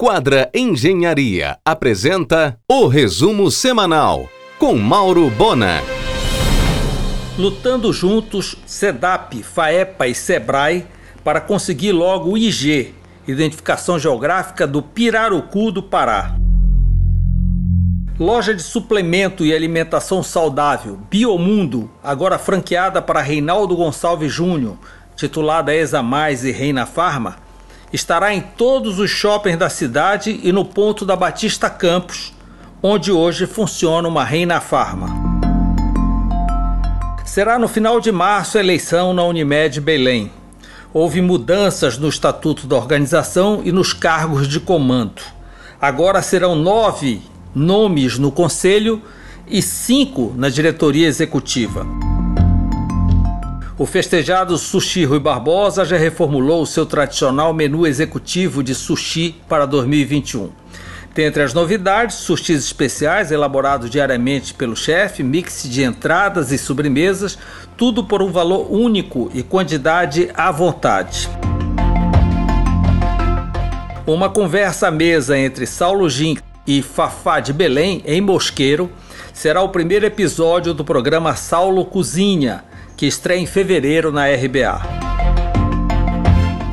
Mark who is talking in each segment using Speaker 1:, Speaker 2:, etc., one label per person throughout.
Speaker 1: Quadra Engenharia apresenta o resumo semanal com Mauro Bona.
Speaker 2: Lutando juntos, SEDAP, FAEPA e SEBRAE para conseguir logo o IG, Identificação Geográfica do Pirarucu do Pará. Loja de suplemento e alimentação saudável Biomundo, agora franqueada para Reinaldo Gonçalves Júnior, titulada Exa Mais e Reina Farma, estará em todos os shoppings da cidade e no ponto da Batista Campos, onde hoje funciona uma Reina Farma. Será no final de março a eleição na Unimed Belém. Houve mudanças no estatuto da organização e nos cargos de comando. Agora serão nove nomes no conselho e cinco na diretoria executiva. O festejado Sushi Rui Barbosa já reformulou o seu tradicional menu executivo de sushi para 2021. Dentre as novidades, sushis especiais elaborados diariamente pelo chefe, mix de entradas e sobremesas, tudo por um valor único e quantidade à vontade. Uma conversa à mesa entre Saulo Gin e Fafá de Belém, em Mosqueiro, será o primeiro episódio do programa Saulo Cozinha, que estreia em fevereiro na RBA.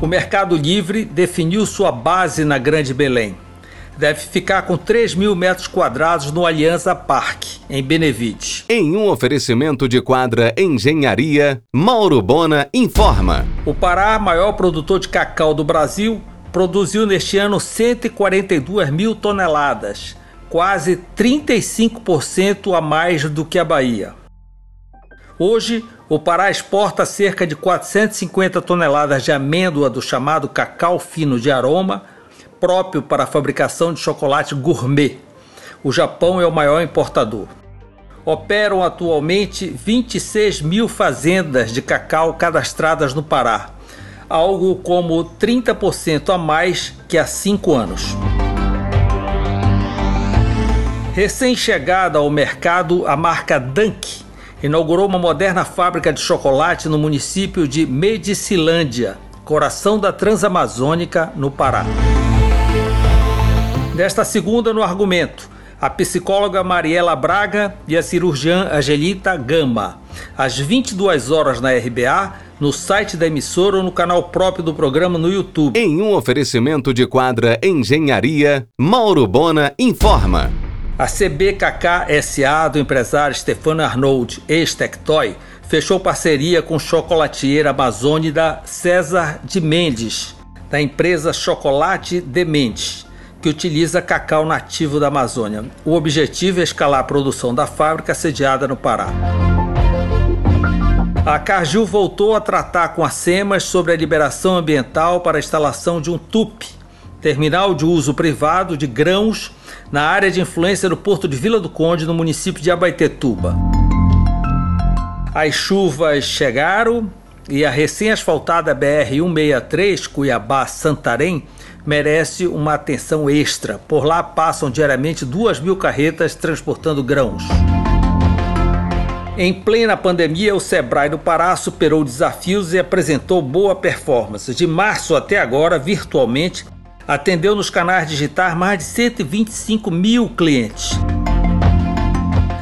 Speaker 2: O Mercado Livre definiu sua base na Grande Belém. Deve ficar com 3 mil metros quadrados no Aliança Parque, em Benevite.
Speaker 1: Em um oferecimento de quadra Engenharia, Mauro Bona informa.
Speaker 2: O Pará, maior produtor de cacau do Brasil, produziu neste ano 142 mil toneladas, quase 35% a mais do que a Bahia. Hoje, o Pará exporta cerca de 450 toneladas de amêndoa do chamado cacau fino de aroma, próprio para a fabricação de chocolate gourmet. O Japão é o maior importador. Operam atualmente 26 mil fazendas de cacau cadastradas no Pará, algo como 30% a mais que há cinco anos. Recém-chegada ao mercado, a marca Dunk inaugurou uma moderna fábrica de chocolate no município de Medicilândia, coração da Transamazônica, no Pará. Nesta segunda, no argumento, a psicóloga Mariela Braga e a cirurgiã Angelita Gama, às 22 horas na RBA, no site da emissora ou no canal próprio do programa no YouTube.
Speaker 1: Em um oferecimento de quadra Engenharia, Mauro Bona informa.
Speaker 2: A CBKK SA do empresário Stefano Arnold, ex-Tectoy, fechou parceria com o chocolatier amazônida César de Mendes, da empresa Chocolate de Mendes, que utiliza cacau nativo da Amazônia. O objetivo é escalar a produção da fábrica sediada no Pará. A Cargill voltou a tratar com a SEMAS sobre a liberação ambiental para a instalação de um TUP, terminal de uso privado de grãos, na área de influência do Porto de Vila do Conde, no município de Abaetetuba. As chuvas chegaram e a recém-asfaltada BR-163 Cuiabá-Santarém merece uma atenção extra. Por lá passam diariamente duas mil carretas transportando grãos. Em plena pandemia, o Sebrae do Pará superou desafios e apresentou boa performance. De março até agora, virtualmente, atendeu nos canais digitais mais de 125 mil clientes.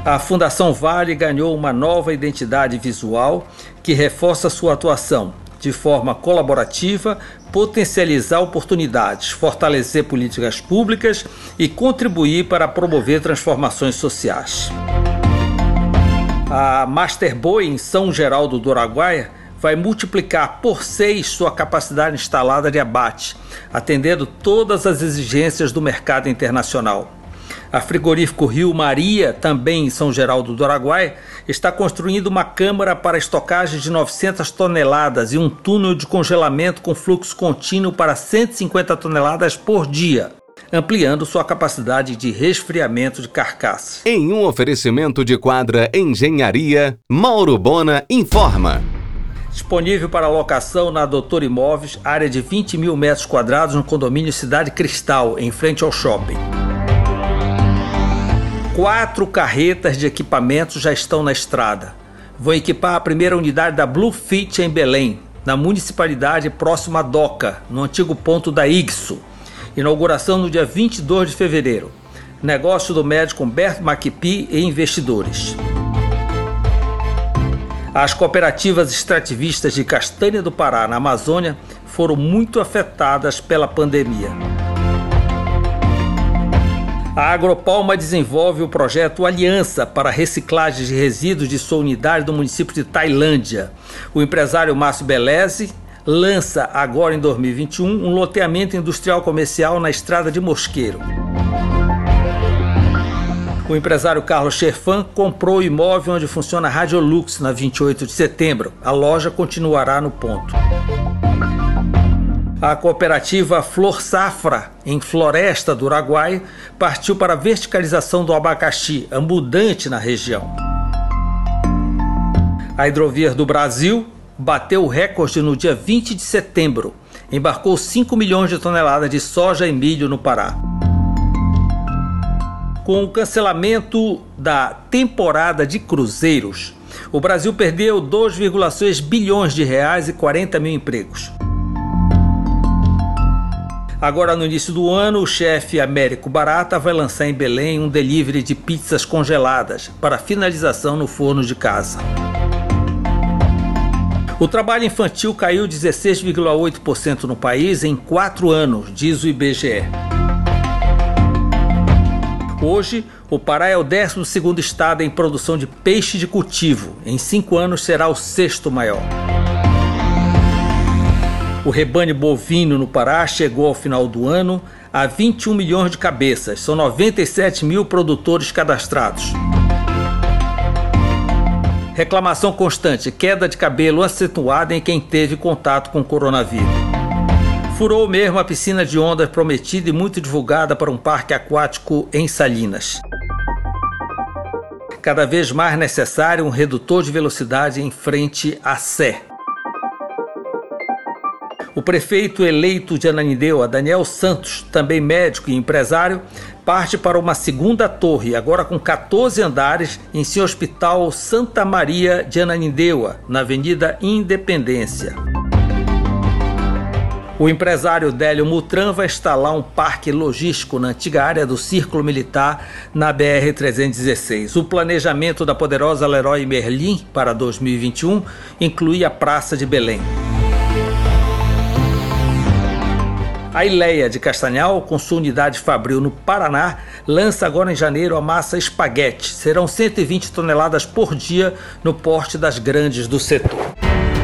Speaker 2: A Fundação Vale ganhou uma nova identidade visual que reforça sua atuação de forma colaborativa, potencializar oportunidades, fortalecer políticas públicas e contribuir para promover transformações sociais. A Master em São Geraldo do Araguaia vai multiplicar por seis sua capacidade instalada de abate, atendendo todas as exigências do mercado internacional. A frigorífico Rio Maria, também em São Geraldo do Araguaia, está construindo uma câmara para estocagem de 900 toneladas e um túnel de congelamento com fluxo contínuo para 150 toneladas por dia ampliando sua capacidade de resfriamento de carcaças.
Speaker 1: Em um oferecimento de quadra Engenharia, Mauro Bona informa.
Speaker 2: Disponível para locação na Doutor Imóveis, área de 20 mil metros quadrados no condomínio Cidade Cristal, em frente ao shopping. Quatro carretas de equipamentos já estão na estrada. Vão equipar a primeira unidade da Blue Fit em Belém, na municipalidade próxima à DOCA, no antigo ponto da IGSO Inauguração no dia 22 de fevereiro. Negócio do médico Humberto Maquipi e investidores. As cooperativas extrativistas de castanha do Pará, na Amazônia, foram muito afetadas pela pandemia. A Agropalma desenvolve o projeto Aliança para reciclagem de resíduos de sua unidade do município de Tailândia. O empresário Márcio Beleze lança agora em 2021 um loteamento industrial comercial na estrada de Mosqueiro. O empresário Carlos Cherfan comprou o imóvel onde funciona a Radiolux na 28 de setembro. A loja continuará no ponto. A cooperativa Flor Safra, em Floresta do Uruguai, partiu para a verticalização do abacaxi, abundante na região. A Hidrovias do Brasil bateu o recorde no dia 20 de setembro. Embarcou 5 milhões de toneladas de soja e milho no Pará. Com o cancelamento da temporada de cruzeiros, o Brasil perdeu 2,6 bilhões de reais e 40 mil empregos. Agora, no início do ano, o chefe Américo Barata vai lançar em Belém um delivery de pizzas congeladas para finalização no forno de casa. O trabalho infantil caiu 16,8% no país em quatro anos, diz o IBGE. Hoje, o Pará é o 12 estado em produção de peixe de cultivo. Em cinco anos será o sexto maior. O rebanho bovino no Pará chegou ao final do ano a 21 milhões de cabeças. São 97 mil produtores cadastrados. Reclamação constante, queda de cabelo acentuada em quem teve contato com o coronavírus. Furou mesmo a piscina de ondas prometida e muito divulgada para um parque aquático em Salinas. Cada vez mais necessário um redutor de velocidade em frente à Sé. O prefeito eleito de Ananindeua, Daniel Santos, também médico e empresário, parte para uma segunda torre, agora com 14 andares, em seu hospital Santa Maria de Ananindeua, na Avenida Independência. O empresário Délio Mutran vai instalar um parque logístico na antiga área do Círculo Militar na BR-316. O planejamento da poderosa Leroy Merlin para 2021 inclui a Praça de Belém. A Ileia de Castanhal, com sua unidade fabril no Paraná, lança agora em janeiro a massa espaguete. Serão 120 toneladas por dia no porte das grandes do setor.